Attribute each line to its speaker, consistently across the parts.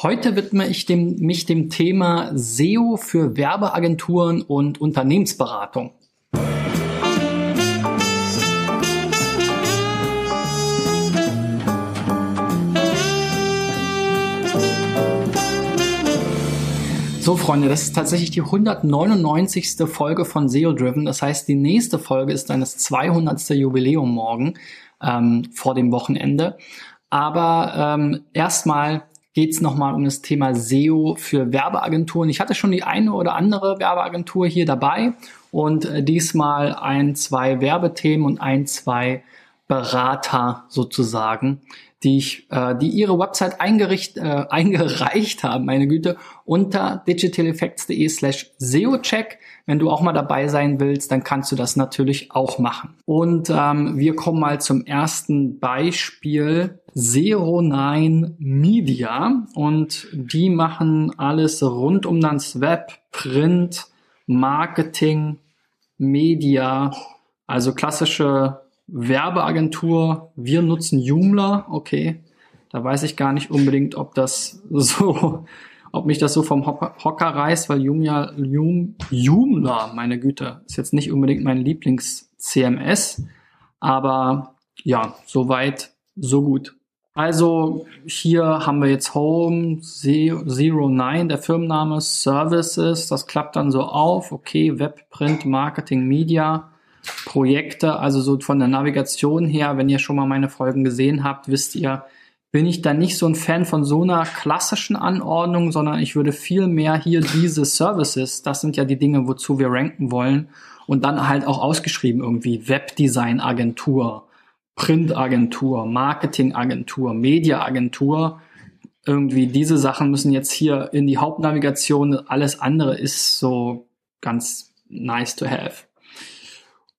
Speaker 1: Heute widme ich dem, mich dem Thema SEO für Werbeagenturen und Unternehmensberatung. So, Freunde, das ist tatsächlich die 199. Folge von SEO Driven. Das heißt, die nächste Folge ist dann das 200. Jubiläum morgen ähm, vor dem Wochenende. Aber ähm, erstmal geht es nochmal um das Thema SEO für Werbeagenturen. Ich hatte schon die eine oder andere Werbeagentur hier dabei und äh, diesmal ein, zwei Werbethemen und ein, zwei Berater sozusagen, die ich, äh, die ihre Website eingericht, äh, eingereicht haben, meine Güte, unter digitaleffects.de slash SEO-Check. Wenn du auch mal dabei sein willst, dann kannst du das natürlich auch machen. Und ähm, wir kommen mal zum ersten Beispiel. Zero Nine Media und die machen alles rund um das Web, Print, Marketing, Media, also klassische Werbeagentur. Wir nutzen Joomla, okay. Da weiß ich gar nicht unbedingt, ob das so ob mich das so vom Hocker reißt, weil Joomla, Joomla, meine Güte, ist jetzt nicht unbedingt mein Lieblings-CMS, aber ja, soweit, so gut. Also hier haben wir jetzt Home Zero Nine, der Firmenname, Services, das klappt dann so auf, okay, Web, Print, Marketing, Media, Projekte, also so von der Navigation her, wenn ihr schon mal meine Folgen gesehen habt, wisst ihr, bin ich dann nicht so ein Fan von so einer klassischen Anordnung, sondern ich würde viel mehr hier diese Services, das sind ja die Dinge, wozu wir ranken wollen, und dann halt auch ausgeschrieben irgendwie Webdesign-Agentur, Print-Agentur, Marketing-Agentur, Media-Agentur. Irgendwie diese Sachen müssen jetzt hier in die Hauptnavigation. Alles andere ist so ganz nice to have.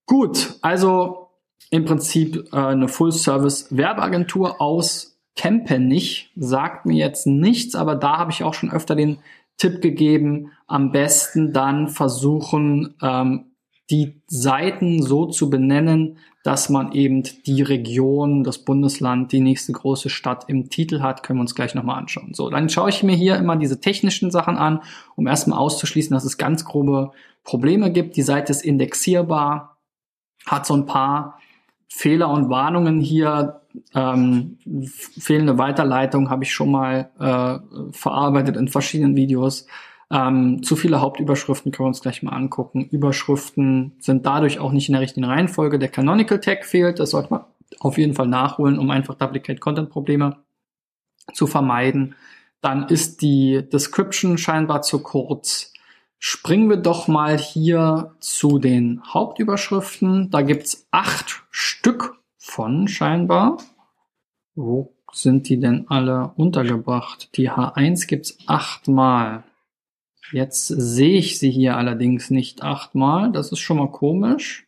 Speaker 1: Gut, also im Prinzip äh, eine Full-Service-Werbeagentur aus Kempenich sagt mir jetzt nichts, aber da habe ich auch schon öfter den Tipp gegeben, am besten dann versuchen, ähm, die Seiten so zu benennen, dass man eben die Region, das Bundesland, die nächste große Stadt im Titel hat, können wir uns gleich nochmal anschauen. So, dann schaue ich mir hier immer diese technischen Sachen an, um erstmal auszuschließen, dass es ganz grobe Probleme gibt. Die Seite ist indexierbar, hat so ein paar Fehler und Warnungen hier, ähm, fehlende Weiterleitung habe ich schon mal äh, verarbeitet in verschiedenen Videos. Ähm, zu viele Hauptüberschriften können wir uns gleich mal angucken. Überschriften sind dadurch auch nicht in der richtigen Reihenfolge. Der Canonical Tag fehlt, das sollte man auf jeden Fall nachholen, um einfach Duplicate Content Probleme zu vermeiden. Dann ist die Description scheinbar zu kurz. Springen wir doch mal hier zu den Hauptüberschriften. Da gibt's acht Stück von scheinbar. Wo sind die denn alle untergebracht? Die H1 gibt's achtmal. Jetzt sehe ich sie hier allerdings nicht achtmal. Das ist schon mal komisch.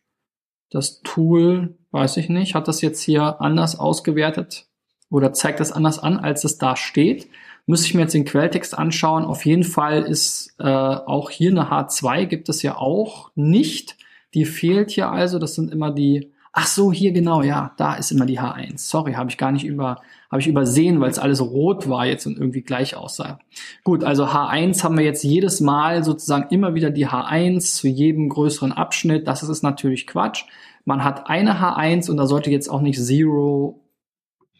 Speaker 1: Das Tool, weiß ich nicht, hat das jetzt hier anders ausgewertet oder zeigt das anders an, als es da steht. Müsste ich mir jetzt den Quelltext anschauen. Auf jeden Fall ist äh, auch hier eine H2 gibt es ja auch nicht. Die fehlt hier also. Das sind immer die Ach so, hier genau, ja, da ist immer die H1. Sorry, habe ich gar nicht über, habe ich übersehen, weil es alles rot war jetzt und irgendwie gleich aussah. Gut, also H1 haben wir jetzt jedes Mal sozusagen immer wieder die H1 zu jedem größeren Abschnitt. Das ist natürlich Quatsch. Man hat eine H1 und da sollte jetzt auch nicht Zero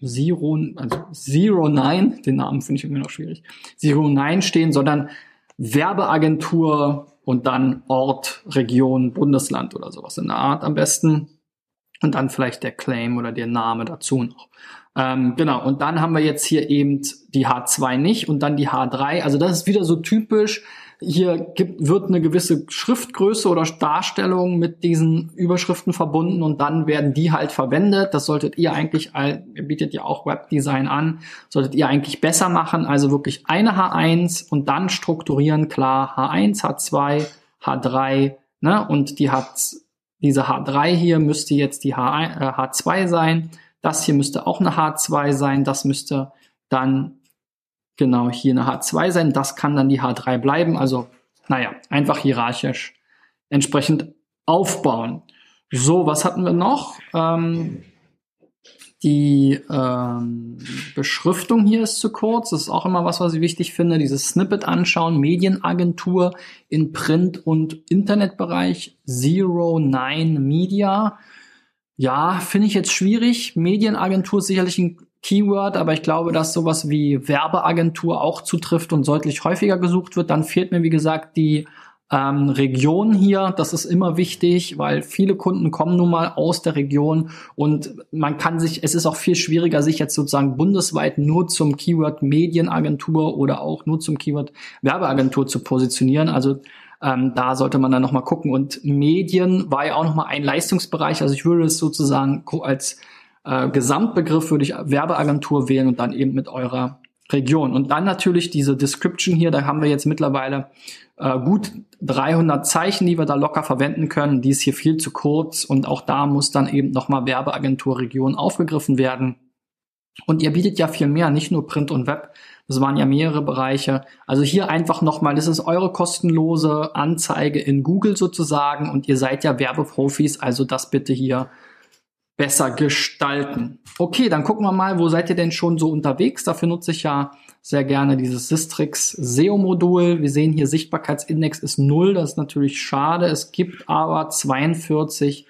Speaker 1: Zero, also Zero Nine, den Namen finde ich irgendwie noch schwierig, Zero Nine stehen, sondern Werbeagentur und dann Ort, Region, Bundesland oder sowas in der Art am besten und dann vielleicht der Claim oder der Name dazu noch. Ähm, genau, und dann haben wir jetzt hier eben die H2 nicht und dann die H3. Also das ist wieder so typisch. Hier gibt, wird eine gewisse Schriftgröße oder Darstellung mit diesen Überschriften verbunden und dann werden die halt verwendet. Das solltet ihr eigentlich, ihr bietet ja auch Webdesign an, solltet ihr eigentlich besser machen. Also wirklich eine H1 und dann strukturieren, klar, H1, H2, H3, ne, und die hat diese H3 hier müsste jetzt die H1, äh, H2 sein. Das hier müsste auch eine H2 sein. Das müsste dann genau hier eine H2 sein. Das kann dann die H3 bleiben. Also, naja, einfach hierarchisch entsprechend aufbauen. So, was hatten wir noch? Ähm, Die ähm, Beschriftung hier ist zu kurz. Das ist auch immer was, was ich wichtig finde. Dieses Snippet anschauen. Medienagentur in Print- und Internetbereich. Zero Nine Media. Ja, finde ich jetzt schwierig. Medienagentur ist sicherlich ein Keyword, aber ich glaube, dass sowas wie Werbeagentur auch zutrifft und deutlich häufiger gesucht wird. Dann fehlt mir, wie gesagt, die ähm, Region hier, das ist immer wichtig, weil viele Kunden kommen nun mal aus der Region und man kann sich, es ist auch viel schwieriger, sich jetzt sozusagen bundesweit nur zum Keyword Medienagentur oder auch nur zum Keyword Werbeagentur zu positionieren. Also ähm, da sollte man dann nochmal gucken. Und Medien war ja auch nochmal ein Leistungsbereich. Also ich würde es sozusagen als äh, Gesamtbegriff würde ich Werbeagentur wählen und dann eben mit eurer Region. Und dann natürlich diese Description hier, da haben wir jetzt mittlerweile äh, gut 300 Zeichen, die wir da locker verwenden können. Die ist hier viel zu kurz und auch da muss dann eben nochmal Werbeagentur Region aufgegriffen werden. Und ihr bietet ja viel mehr, nicht nur Print und Web. Das waren ja mehrere Bereiche. Also hier einfach nochmal, das ist eure kostenlose Anzeige in Google sozusagen und ihr seid ja Werbeprofis, also das bitte hier besser gestalten. Okay, dann gucken wir mal, wo seid ihr denn schon so unterwegs? Dafür nutze ich ja sehr gerne dieses Sistrix SEO-Modul. Wir sehen hier, Sichtbarkeitsindex ist null. Das ist natürlich schade. Es gibt aber 42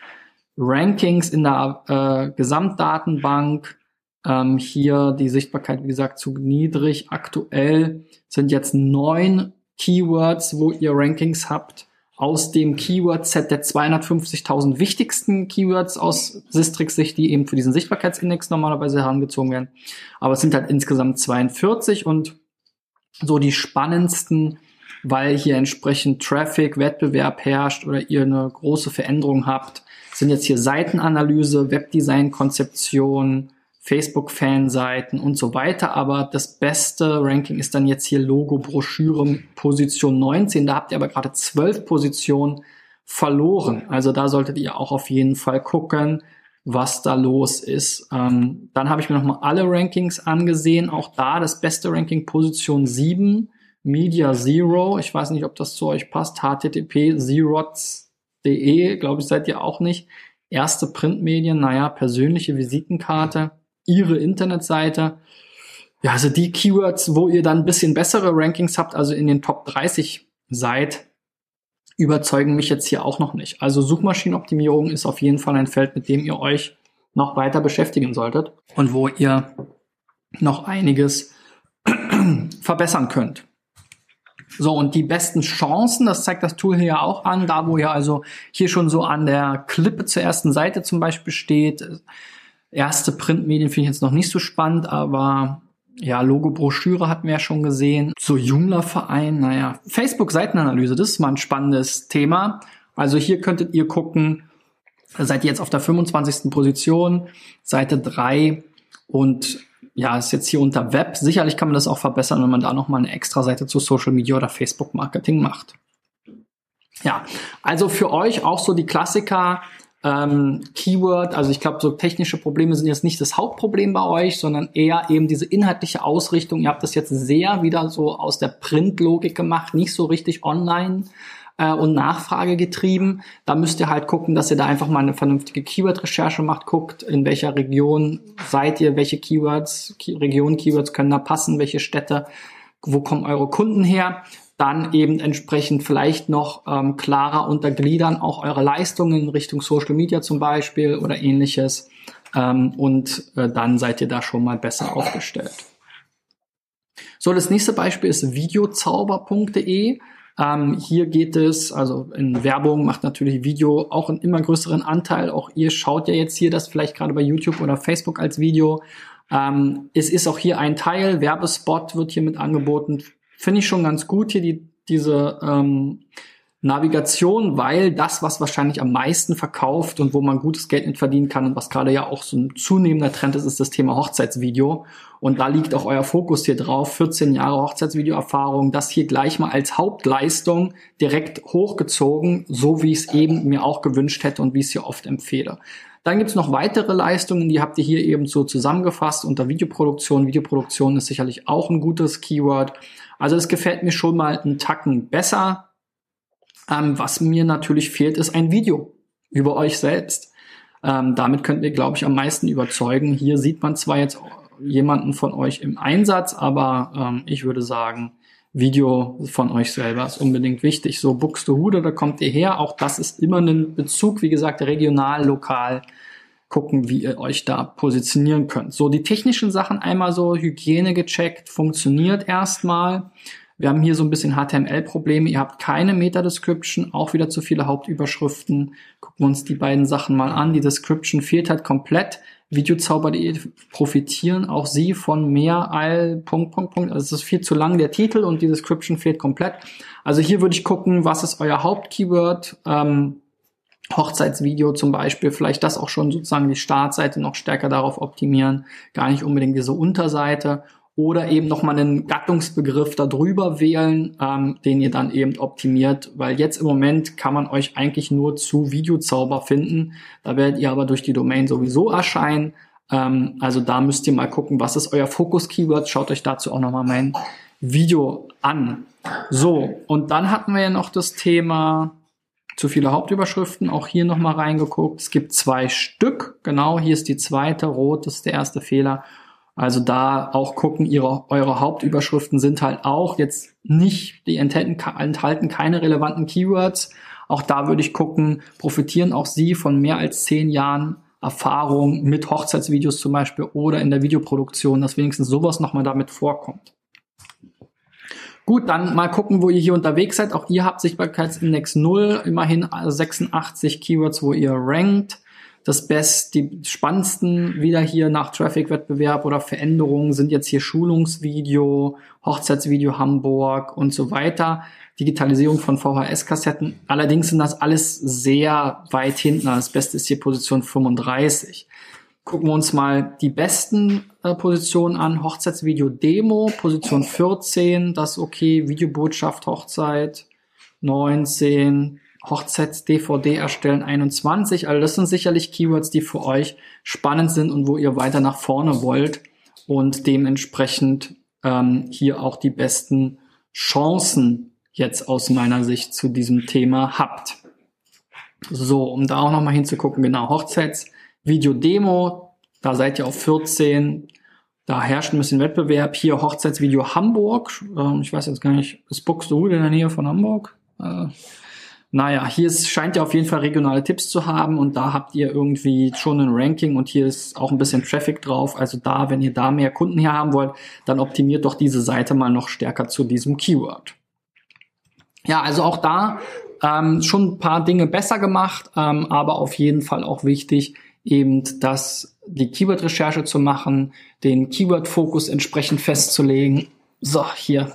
Speaker 1: Rankings in der äh, Gesamtdatenbank. Ähm, hier die Sichtbarkeit, wie gesagt, zu niedrig. Aktuell sind jetzt neun Keywords, wo ihr Rankings habt aus dem Keyword-Set der 250.000 wichtigsten Keywords aus Sistrix-Sicht, die eben für diesen Sichtbarkeitsindex normalerweise herangezogen werden. Aber es sind halt insgesamt 42 und so die spannendsten, weil hier entsprechend Traffic, Wettbewerb herrscht oder ihr eine große Veränderung habt, sind jetzt hier Seitenanalyse, Webdesign, Konzeption, Facebook-Fanseiten und so weiter. Aber das beste Ranking ist dann jetzt hier Logo, Broschüre, Position 19. Da habt ihr aber gerade zwölf Positionen verloren. Also da solltet ihr auch auf jeden Fall gucken, was da los ist. Ähm, dann habe ich mir nochmal alle Rankings angesehen. Auch da das beste Ranking Position 7, Media Zero. Ich weiß nicht, ob das zu euch passt. http zerots.de, glaube ich, seid ihr auch nicht. Erste Printmedien, naja, persönliche Visitenkarte ihre Internetseite. Ja, also die Keywords, wo ihr dann ein bisschen bessere Rankings habt, also in den Top 30 seid, überzeugen mich jetzt hier auch noch nicht. Also Suchmaschinenoptimierung ist auf jeden Fall ein Feld, mit dem ihr euch noch weiter beschäftigen solltet und wo ihr noch einiges verbessern könnt. So, und die besten Chancen, das zeigt das Tool hier ja auch an, da wo ihr also hier schon so an der Klippe zur ersten Seite zum Beispiel steht, Erste Printmedien finde ich jetzt noch nicht so spannend, aber ja, Logo-Broschüre hatten wir ja schon gesehen. So Joomla-Verein, naja. Facebook-Seitenanalyse, das ist mal ein spannendes Thema. Also hier könntet ihr gucken, seid ihr jetzt auf der 25. Position, Seite 3 und ja, ist jetzt hier unter Web. Sicherlich kann man das auch verbessern, wenn man da nochmal eine extra Seite zu Social Media oder Facebook Marketing macht. Ja, also für euch auch so die Klassiker ähm, Keyword, also ich glaube, so technische Probleme sind jetzt nicht das Hauptproblem bei euch, sondern eher eben diese inhaltliche Ausrichtung. Ihr habt das jetzt sehr wieder so aus der Print-Logik gemacht, nicht so richtig online äh, und Nachfrage getrieben. Da müsst ihr halt gucken, dass ihr da einfach mal eine vernünftige Keyword-Recherche macht, guckt, in welcher Region seid ihr, welche Keywords, Key Region-Keywords können da passen, welche Städte, wo kommen eure Kunden her dann eben entsprechend vielleicht noch ähm, klarer untergliedern, auch eure Leistungen in Richtung Social Media zum Beispiel oder ähnliches. Ähm, und äh, dann seid ihr da schon mal besser aufgestellt. So, das nächste Beispiel ist videozauber.de. Ähm, hier geht es, also in Werbung macht natürlich Video auch einen immer größeren Anteil. Auch ihr schaut ja jetzt hier das vielleicht gerade bei YouTube oder Facebook als Video. Ähm, es ist auch hier ein Teil, Werbespot wird hier mit angeboten finde ich schon ganz gut hier die, diese ähm, Navigation, weil das, was wahrscheinlich am meisten verkauft und wo man gutes Geld mit verdienen kann und was gerade ja auch so ein zunehmender Trend ist, ist das Thema Hochzeitsvideo. Und da liegt auch euer Fokus hier drauf. 14 Jahre Hochzeitsvideoerfahrung, das hier gleich mal als Hauptleistung direkt hochgezogen, so wie ich es eben mir auch gewünscht hätte und wie ich es hier oft empfehle. Dann gibt's noch weitere Leistungen, die habt ihr hier eben so zusammengefasst unter Videoproduktion. Videoproduktion ist sicherlich auch ein gutes Keyword. Also es gefällt mir schon mal einen Tacken besser. Ähm, was mir natürlich fehlt, ist ein Video über euch selbst. Ähm, damit könnt ihr, glaube ich, am meisten überzeugen. Hier sieht man zwar jetzt jemanden von euch im Einsatz, aber ähm, ich würde sagen, Video von euch selber ist unbedingt wichtig. So Buxtehude, da kommt ihr her. Auch das ist immer ein Bezug, wie gesagt, regional, lokal. Gucken, wie ihr euch da positionieren könnt. So, die technischen Sachen einmal so Hygiene gecheckt, funktioniert erstmal. Wir haben hier so ein bisschen HTML-Probleme. Ihr habt keine Meta-Description, auch wieder zu viele Hauptüberschriften. Gucken wir uns die beiden Sachen mal an. Die Description fehlt halt komplett. Videozauber.de profitieren auch sie von mehr all Punkt, Punkt, Punkt. Also es ist viel zu lang der Titel und die Description fehlt komplett. Also hier würde ich gucken, was ist euer Hauptkeyword? Ähm, Hochzeitsvideo zum Beispiel, vielleicht das auch schon sozusagen die Startseite noch stärker darauf optimieren, gar nicht unbedingt diese Unterseite oder eben nochmal einen Gattungsbegriff darüber wählen, ähm, den ihr dann eben optimiert, weil jetzt im Moment kann man euch eigentlich nur zu Videozauber finden. Da werdet ihr aber durch die Domain sowieso erscheinen. Ähm, also da müsst ihr mal gucken, was ist euer Fokus-Keyword. Schaut euch dazu auch nochmal mein Video an. So, und dann hatten wir ja noch das Thema zu viele Hauptüberschriften. Auch hier nochmal reingeguckt. Es gibt zwei Stück. Genau, hier ist die zweite. Rot ist der erste Fehler. Also da auch gucken, ihre, eure Hauptüberschriften sind halt auch jetzt nicht, die enthalten, enthalten keine relevanten Keywords. Auch da würde ich gucken, profitieren auch Sie von mehr als zehn Jahren Erfahrung mit Hochzeitsvideos zum Beispiel oder in der Videoproduktion, dass wenigstens sowas nochmal damit vorkommt. Gut, dann mal gucken, wo ihr hier unterwegs seid. Auch ihr habt Sichtbarkeitsindex 0, immerhin 86 Keywords, wo ihr rankt das Best, die spannendsten wieder hier nach Traffic-Wettbewerb oder Veränderungen sind jetzt hier Schulungsvideo, Hochzeitsvideo Hamburg und so weiter. Digitalisierung von VHS-Kassetten. Allerdings sind das alles sehr weit hinten. Das Beste ist hier Position 35. Gucken wir uns mal die besten äh, Positionen an. Hochzeitsvideo Demo, Position 14, das okay. Videobotschaft Hochzeit 19, Hochzeits-DVD erstellen 21. Also das sind sicherlich Keywords, die für euch spannend sind und wo ihr weiter nach vorne wollt und dementsprechend ähm, hier auch die besten Chancen jetzt aus meiner Sicht zu diesem Thema habt. So, um da auch nochmal hinzugucken, genau, Hochzeitsvideo-Demo, da seid ihr auf 14, da herrscht ein bisschen Wettbewerb. Hier Hochzeitsvideo Hamburg, ähm, ich weiß jetzt gar nicht, ist Buxtehude in der Nähe von Hamburg? Äh, naja, hier ist, scheint ihr auf jeden Fall regionale Tipps zu haben und da habt ihr irgendwie schon ein Ranking und hier ist auch ein bisschen Traffic drauf. Also da, wenn ihr da mehr Kunden her haben wollt, dann optimiert doch diese Seite mal noch stärker zu diesem Keyword. Ja, also auch da ähm, schon ein paar Dinge besser gemacht, ähm, aber auf jeden Fall auch wichtig, eben das, die Keyword-Recherche zu machen, den Keyword-Fokus entsprechend festzulegen. So, hier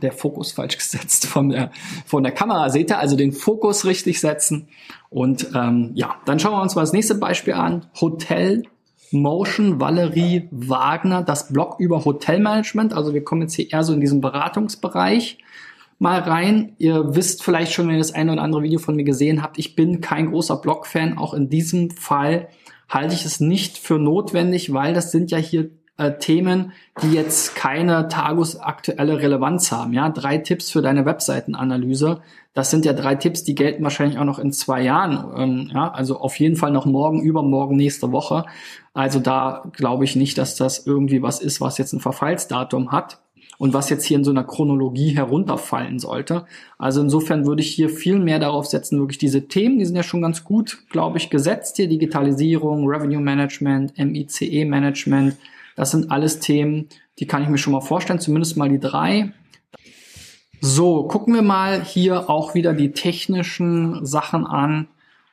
Speaker 1: der Fokus falsch gesetzt von der, von der Kamera. Seht ihr also den Fokus richtig setzen. Und ähm, ja, dann schauen wir uns mal das nächste Beispiel an. Hotel Motion Valerie Wagner, das Blog über Hotelmanagement. Also wir kommen jetzt hier eher so in diesen Beratungsbereich mal rein. Ihr wisst vielleicht schon, wenn ihr das eine oder andere Video von mir gesehen habt, ich bin kein großer Blog-Fan. Auch in diesem Fall halte ich es nicht für notwendig, weil das sind ja hier äh, Themen, die jetzt keine tagesaktuelle Relevanz haben. Ja, drei Tipps für deine Webseitenanalyse. Das sind ja drei Tipps, die gelten wahrscheinlich auch noch in zwei Jahren. Ähm, ja, also auf jeden Fall noch morgen, übermorgen, nächste Woche. Also da glaube ich nicht, dass das irgendwie was ist, was jetzt ein Verfallsdatum hat und was jetzt hier in so einer Chronologie herunterfallen sollte. Also insofern würde ich hier viel mehr darauf setzen, wirklich diese Themen, die sind ja schon ganz gut, glaube ich, gesetzt hier. Digitalisierung, Revenue Management, MICE Management, das sind alles Themen, die kann ich mir schon mal vorstellen, zumindest mal die drei. So, gucken wir mal hier auch wieder die technischen Sachen an.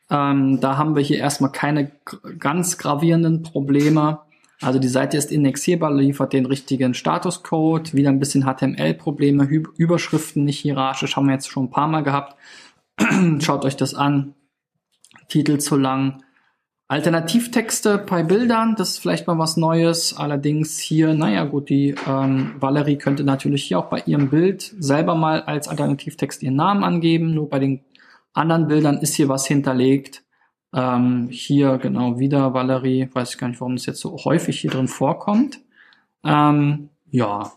Speaker 1: Ähm, da haben wir hier erstmal keine ganz gravierenden Probleme. Also die Seite ist indexierbar, liefert den richtigen Statuscode, wieder ein bisschen HTML-Probleme, Überschriften nicht hierarchisch, haben wir jetzt schon ein paar Mal gehabt. Schaut euch das an. Titel zu lang. Alternativtexte bei Bildern, das ist vielleicht mal was Neues. Allerdings hier, naja gut, die ähm, Valerie könnte natürlich hier auch bei ihrem Bild selber mal als Alternativtext ihren Namen angeben. Nur bei den anderen Bildern ist hier was hinterlegt. Ähm, hier genau wieder Valerie, weiß ich gar nicht, warum das jetzt so häufig hier drin vorkommt. Ähm, ja,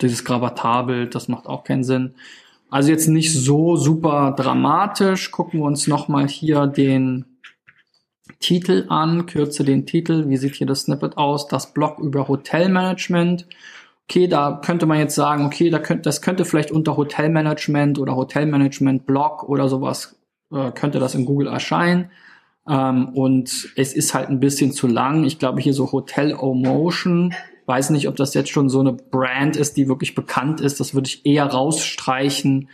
Speaker 1: dieses Gravatarbild, das macht auch keinen Sinn. Also jetzt nicht so super dramatisch. Gucken wir uns nochmal hier den Titel an, kürze den Titel, wie sieht hier das Snippet aus, das Blog über Hotelmanagement. Okay, da könnte man jetzt sagen, okay, da könnte, das könnte vielleicht unter Hotelmanagement oder Hotelmanagement Blog oder sowas, äh, könnte das in Google erscheinen. Ähm, und es ist halt ein bisschen zu lang. Ich glaube hier so Hotel O-Motion, weiß nicht, ob das jetzt schon so eine Brand ist, die wirklich bekannt ist. Das würde ich eher rausstreichen.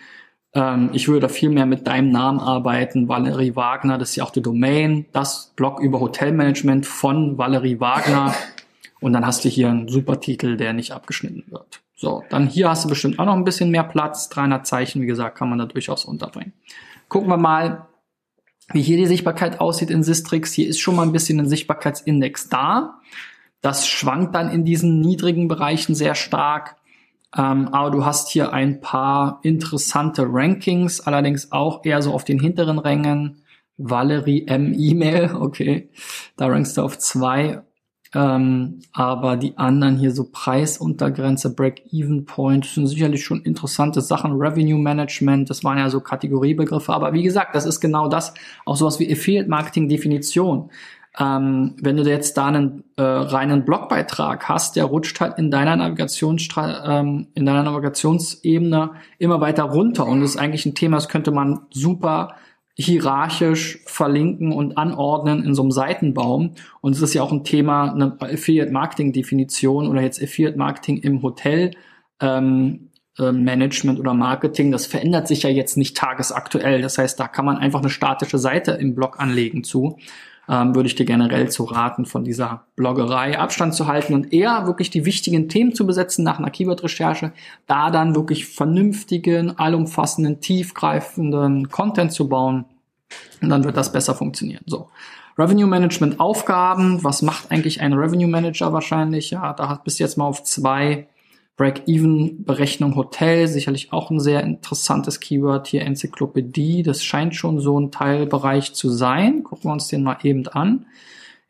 Speaker 1: Ähm, ich würde da viel mehr mit deinem Namen arbeiten. Valerie Wagner, das ist ja auch die Domain. Das Blog über Hotelmanagement von Valerie Wagner. Und dann hast du hier einen super Titel, der nicht abgeschnitten wird. So, dann hier hast du bestimmt auch noch ein bisschen mehr Platz. 300 Zeichen, wie gesagt, kann man da durchaus unterbringen. Gucken wir mal, wie hier die Sichtbarkeit aussieht in Sistrix. Hier ist schon mal ein bisschen ein Sichtbarkeitsindex da. Das schwankt dann in diesen niedrigen Bereichen sehr stark. Ähm, aber du hast hier ein paar interessante Rankings, allerdings auch eher so auf den hinteren Rängen. Valerie M. E-Mail, okay, da rankst du auf zwei. Ähm, aber die anderen hier so Preisuntergrenze, Break-Even-Point, sind sicherlich schon interessante Sachen. Revenue Management, das waren ja so Kategoriebegriffe. Aber wie gesagt, das ist genau das, auch sowas wie Affiliate-Marketing-Definition. Ähm, wenn du jetzt da einen äh, reinen Blogbeitrag hast, der rutscht halt in deiner Navigationsstra ähm, in deiner Navigationsebene immer weiter runter und das ist eigentlich ein Thema, das könnte man super hierarchisch verlinken und anordnen in so einem Seitenbaum. Und es ist ja auch ein Thema, eine Affiliate Marketing Definition oder jetzt Affiliate Marketing im Hotel ähm, äh, Management oder Marketing. Das verändert sich ja jetzt nicht tagesaktuell. Das heißt, da kann man einfach eine statische Seite im Blog anlegen zu ähm, würde ich dir generell zu raten, von dieser Bloggerei Abstand zu halten und eher wirklich die wichtigen Themen zu besetzen nach einer Keyword-Recherche, da dann wirklich vernünftigen, allumfassenden, tiefgreifenden Content zu bauen und dann wird das besser funktionieren. So. Revenue Management Aufgaben. Was macht eigentlich ein Revenue Manager wahrscheinlich? Ja, da bist du jetzt mal auf zwei Break-Even-Berechnung Hotel, sicherlich auch ein sehr interessantes Keyword hier, Enzyklopädie, das scheint schon so ein Teilbereich zu sein. Gucken wir uns den mal eben an.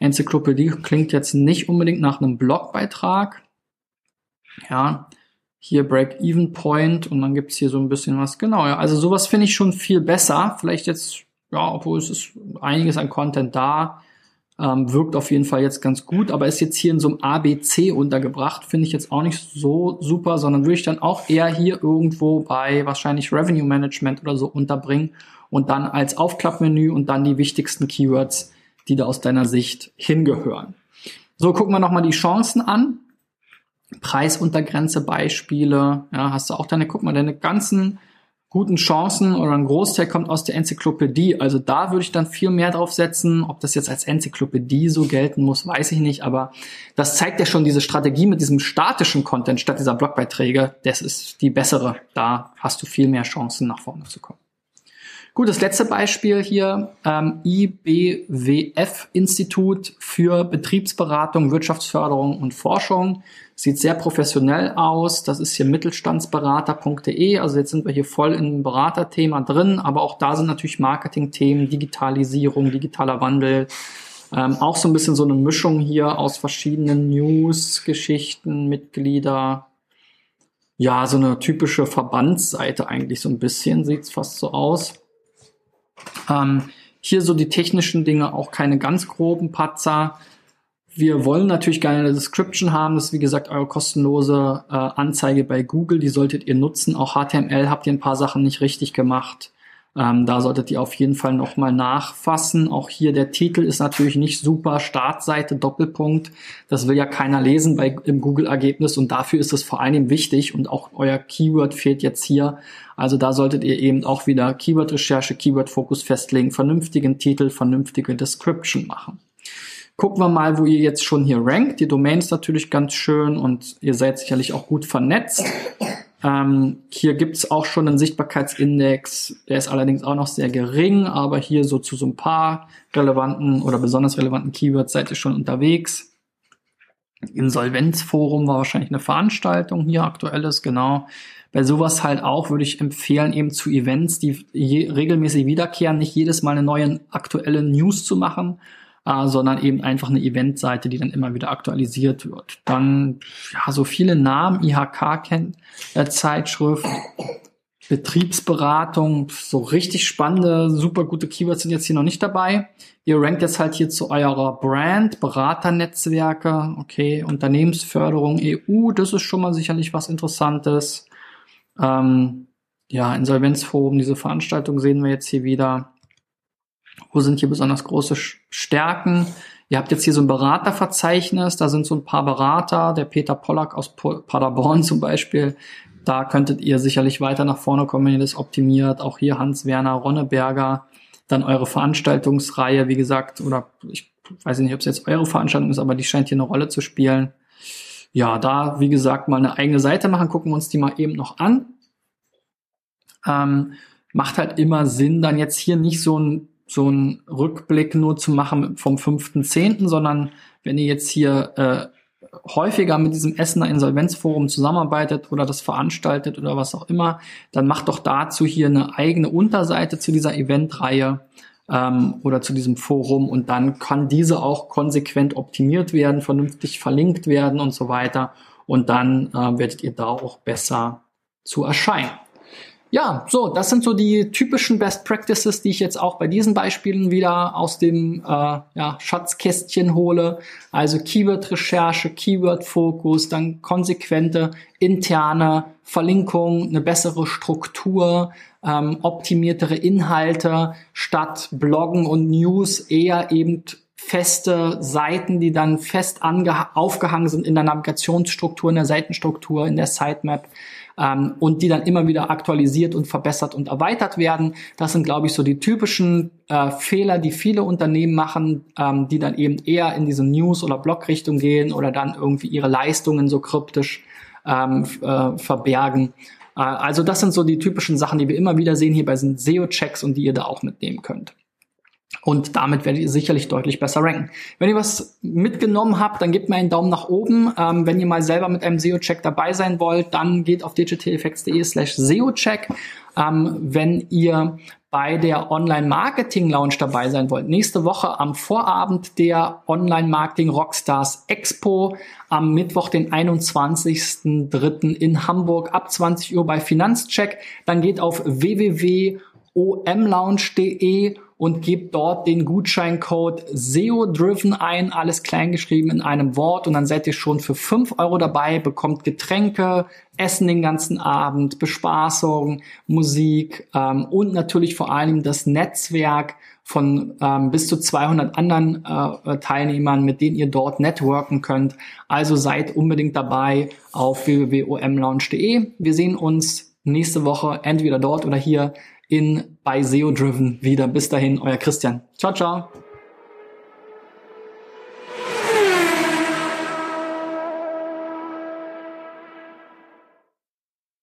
Speaker 1: Enzyklopädie klingt jetzt nicht unbedingt nach einem Blogbeitrag. Ja, hier Break-Even-Point und dann gibt's hier so ein bisschen was. Genau, ja, also sowas finde ich schon viel besser. Vielleicht jetzt, ja, obwohl es ist einiges an Content da, ähm, wirkt auf jeden Fall jetzt ganz gut, aber ist jetzt hier in so einem ABC untergebracht, finde ich jetzt auch nicht so super, sondern würde ich dann auch eher hier irgendwo bei wahrscheinlich Revenue Management oder so unterbringen und dann als Aufklappmenü und dann die wichtigsten Keywords, die da aus deiner Sicht hingehören. So, gucken wir nochmal die Chancen an. Preisuntergrenze Beispiele, ja, hast du auch deine, guck mal, deine ganzen guten Chancen oder ein Großteil kommt aus der Enzyklopädie. Also da würde ich dann viel mehr drauf setzen. Ob das jetzt als Enzyklopädie so gelten muss, weiß ich nicht. Aber das zeigt ja schon diese Strategie mit diesem statischen Content statt dieser Blogbeiträge. Das ist die bessere. Da hast du viel mehr Chancen, nach vorne zu kommen. Gut, das letzte Beispiel hier, ähm, IBWF-Institut für Betriebsberatung, Wirtschaftsförderung und Forschung. Sieht sehr professionell aus. Das ist hier mittelstandsberater.de. Also jetzt sind wir hier voll im Beraterthema drin, aber auch da sind natürlich Marketingthemen, Digitalisierung, digitaler Wandel. Ähm, auch so ein bisschen so eine Mischung hier aus verschiedenen News, Geschichten, Mitglieder, ja, so eine typische Verbandsseite eigentlich so ein bisschen, sieht's fast so aus. Ähm, hier so die technischen Dinge, auch keine ganz groben Patzer. Wir wollen natürlich gerne eine Description haben. Das ist wie gesagt eure kostenlose äh, Anzeige bei Google. Die solltet ihr nutzen. Auch HTML habt ihr ein paar Sachen nicht richtig gemacht. Ähm, da solltet ihr auf jeden Fall nochmal nachfassen. Auch hier der Titel ist natürlich nicht super. Startseite, Doppelpunkt. Das will ja keiner lesen bei, im Google-Ergebnis und dafür ist es vor allem wichtig und auch euer Keyword fehlt jetzt hier. Also da solltet ihr eben auch wieder Keyword-Recherche, Keyword-Fokus festlegen, vernünftigen Titel, vernünftige Description machen. Gucken wir mal, wo ihr jetzt schon hier rankt. Die Domain ist natürlich ganz schön und ihr seid sicherlich auch gut vernetzt. Ähm, hier gibt's auch schon einen Sichtbarkeitsindex, der ist allerdings auch noch sehr gering, aber hier so zu so ein paar relevanten oder besonders relevanten Keywords seid ihr schon unterwegs. Insolvenzforum war wahrscheinlich eine Veranstaltung hier aktuelles, genau. Bei sowas halt auch würde ich empfehlen, eben zu Events, die regelmäßig wiederkehren, nicht jedes Mal eine neue aktuelle News zu machen, äh, sondern eben einfach eine Eventseite, die dann immer wieder aktualisiert wird. Dann ja so viele Namen, IHK-Zeitschrift, Betriebsberatung, so richtig spannende, super gute Keywords sind jetzt hier noch nicht dabei. Ihr rankt jetzt halt hier zu eurer Brand, Beraternetzwerke, okay, Unternehmensförderung EU, das ist schon mal sicherlich was Interessantes. Ähm, ja, Insolvenzforum, diese Veranstaltung sehen wir jetzt hier wieder. Wo sind hier besonders große Stärken? Ihr habt jetzt hier so ein Beraterverzeichnis, da sind so ein paar Berater, der Peter Pollack aus Paderborn zum Beispiel, da könntet ihr sicherlich weiter nach vorne kommen, wenn ihr das optimiert. Auch hier Hans-Werner Ronneberger. Dann eure Veranstaltungsreihe, wie gesagt, oder ich weiß nicht, ob es jetzt eure Veranstaltung ist, aber die scheint hier eine Rolle zu spielen. Ja, da, wie gesagt, mal eine eigene Seite machen, gucken wir uns die mal eben noch an. Ähm, macht halt immer Sinn, dann jetzt hier nicht so ein so ein Rückblick nur zu machen vom 5.10., sondern wenn ihr jetzt hier äh, häufiger mit diesem Essener Insolvenzforum zusammenarbeitet oder das veranstaltet oder was auch immer, dann macht doch dazu hier eine eigene Unterseite zu dieser Eventreihe ähm, oder zu diesem Forum und dann kann diese auch konsequent optimiert werden, vernünftig verlinkt werden und so weiter und dann äh, werdet ihr da auch besser zu erscheinen. Ja, so, das sind so die typischen Best Practices, die ich jetzt auch bei diesen Beispielen wieder aus dem äh, ja, Schatzkästchen hole. Also Keyword-Recherche, Keyword-Fokus, dann konsequente interne Verlinkung, eine bessere Struktur, ähm, optimiertere Inhalte statt Bloggen und News eher eben feste Seiten, die dann fest aufgehangen sind in der Navigationsstruktur, in der Seitenstruktur, in der Sitemap ähm, und die dann immer wieder aktualisiert und verbessert und erweitert werden. Das sind, glaube ich, so die typischen äh, Fehler, die viele Unternehmen machen, ähm, die dann eben eher in diese News- oder Blog-Richtung gehen oder dann irgendwie ihre Leistungen so kryptisch ähm, äh, verbergen. Äh, also das sind so die typischen Sachen, die wir immer wieder sehen hier bei SEO-Checks und die ihr da auch mitnehmen könnt. Und damit werdet ihr sicherlich deutlich besser ranken. Wenn ihr was mitgenommen habt, dann gebt mir einen Daumen nach oben. Ähm, wenn ihr mal selber mit einem SEO-Check dabei sein wollt, dann geht auf digitaleffects.de slash SEO-Check. Ähm, wenn ihr bei der Online-Marketing Lounge dabei sein wollt, nächste Woche am Vorabend der Online-Marketing Rockstars Expo am Mittwoch, den 21.03. in Hamburg ab 20 Uhr bei Finanzcheck, dann geht auf www.omlounge.de und gebt dort den Gutscheincode SEO-Driven ein, alles kleingeschrieben in einem Wort und dann seid ihr schon für fünf Euro dabei, bekommt Getränke, Essen den ganzen Abend, Bespaßung, Musik ähm, und natürlich vor allem das Netzwerk von ähm, bis zu 200 anderen äh, Teilnehmern, mit denen ihr dort networken könnt. Also seid unbedingt dabei auf www.omlounge.de. Wir sehen uns nächste Woche entweder dort oder hier in bei SEO Driven wieder. Bis dahin, euer Christian. Ciao, ciao.